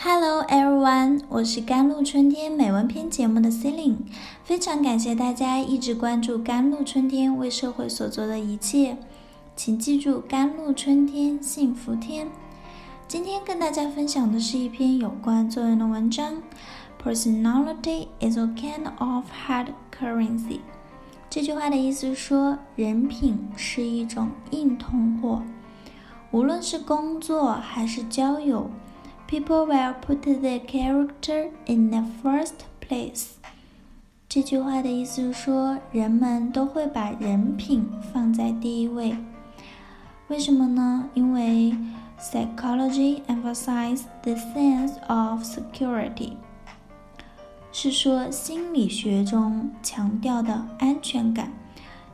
Hello everyone，我是甘露春天美文篇节目的 Celine，非常感谢大家一直关注甘露春天为社会所做的一切，请记住甘露春天幸福天。今天跟大家分享的是一篇有关作用的文章，Personality is a kind of hard currency。这句话的意思是说，人品是一种硬通货，无论是工作还是交友，people will put the character in the first place。这句话的意思是说，人们都会把人品放在第一位。为什么呢？因为 Psychology emphasizes the sense of security，是说心理学中强调的安全感。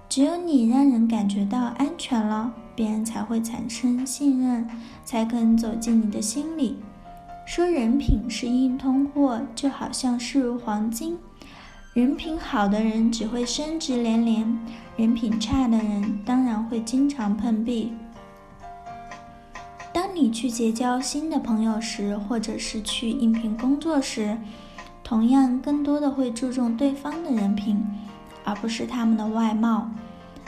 只有你让人感觉到安全了，别人才会产生信任，才肯走进你的心里。说人品是硬通货，就好像视如黄金。人品好的人只会升职连连，人品差的人当然会经常碰壁。当你去结交新的朋友时，或者是去应聘工作时，同样更多的会注重对方的人品，而不是他们的外貌。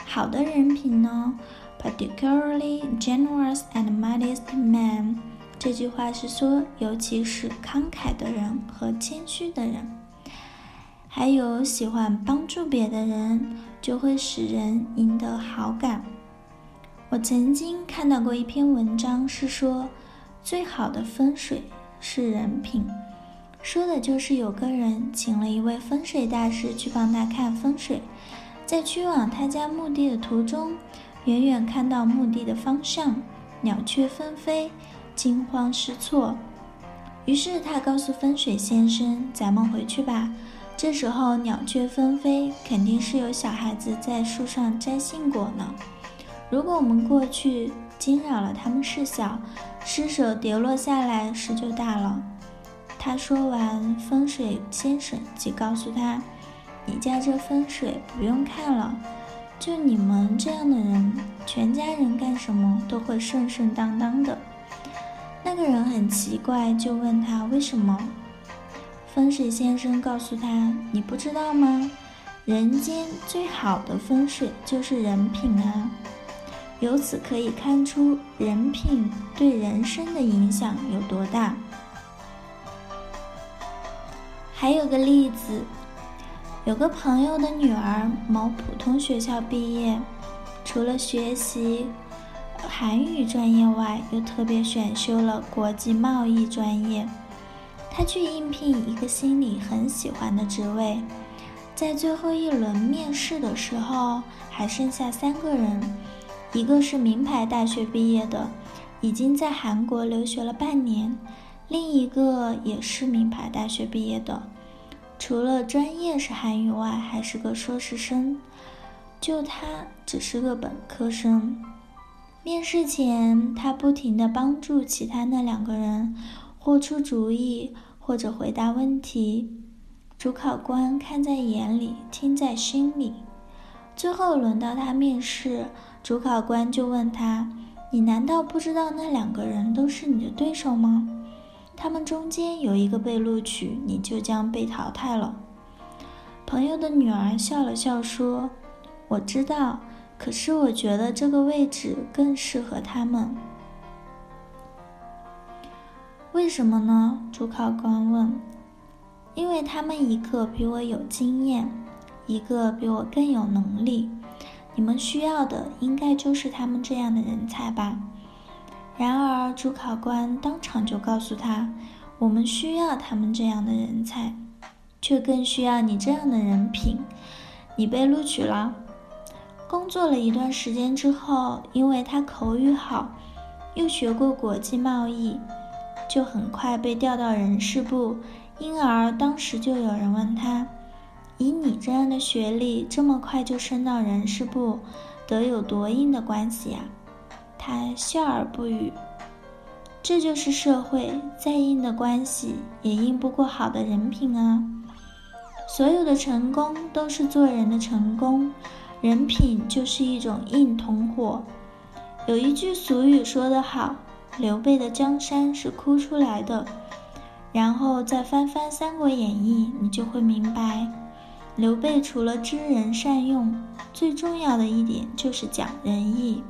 好的人品呢，particularly generous and modest man。这句话是说，尤其是慷慨的人和谦虚的人，还有喜欢帮助别的人，就会使人赢得好感。我曾经看到过一篇文章，是说最好的风水是人品，说的就是有个人请了一位风水大师去帮他看风水，在去往他家墓地的途中，远远看到墓地的方向鸟雀纷飞，惊慌失措，于是他告诉风水先生：“咱们回去吧。”这时候鸟雀纷飞，肯定是有小孩子在树上摘杏果呢。如果我们过去惊扰了他们事小，失手跌落下来事就大了。他说完，风水先生即告诉他：“你家这风水不用看了，就你们这样的人，全家人干什么都会顺顺当当的。”那个人很奇怪，就问他为什么。风水先生告诉他：“你不知道吗？人间最好的风水就是人品啊。”由此可以看出人品对人生的影响有多大。还有个例子，有个朋友的女儿某普通学校毕业，除了学习韩语专业外，又特别选修了国际贸易专业。他去应聘一个心里很喜欢的职位，在最后一轮面试的时候，还剩下三个人。一个是名牌大学毕业的，已经在韩国留学了半年；另一个也是名牌大学毕业的，除了专业是韩语外，还是个硕士生。就他只是个本科生。面试前，他不停地帮助其他那两个人，或出主意，或者回答问题。主考官看在眼里，听在心里。最后轮到他面试。主考官就问他：“你难道不知道那两个人都是你的对手吗？他们中间有一个被录取，你就将被淘汰了。”朋友的女儿笑了笑说：“我知道，可是我觉得这个位置更适合他们。为什么呢？”主考官问。“因为他们一个比我有经验，一个比我更有能力。”你们需要的应该就是他们这样的人才吧？然而，主考官当场就告诉他：“我们需要他们这样的人才，却更需要你这样的人品。”你被录取了。工作了一段时间之后，因为他口语好，又学过国际贸易，就很快被调到人事部。因而，当时就有人问他。以你这样的学历，这么快就升到人事部，得有多硬的关系呀？他笑而不语。这就是社会，再硬的关系也硬不过好的人品啊！所有的成功都是做人的成功，人品就是一种硬通货。有一句俗语说得好：“刘备的江山是哭出来的。”然后再翻翻《三国演义》，你就会明白，刘备除了知人善用，最重要的一点就是讲仁义。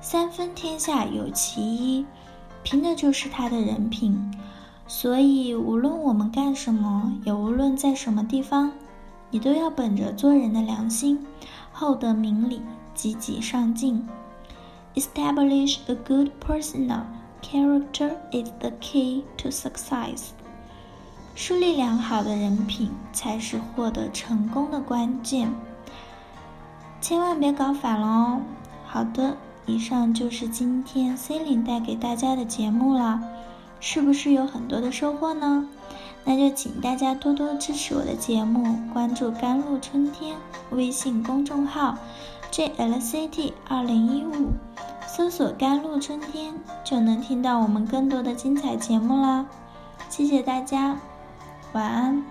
三分天下有其一，凭的就是他的人品。所以，无论我们干什么，也无论在什么地方，你都要本着做人的良心，厚德明理，积极上进。Establish a good personal character is the key to success。树立良好的人品才是获得成功的关键。千万别搞反了哦！好的，以上就是今天 C 琳带给大家的节目了。是不是有很多的收获呢？那就请大家多多支持我的节目，关注“甘露春天”微信公众号，JLCT 二零一五，搜索“甘露春天”就能听到我们更多的精彩节目啦！谢谢大家，晚安。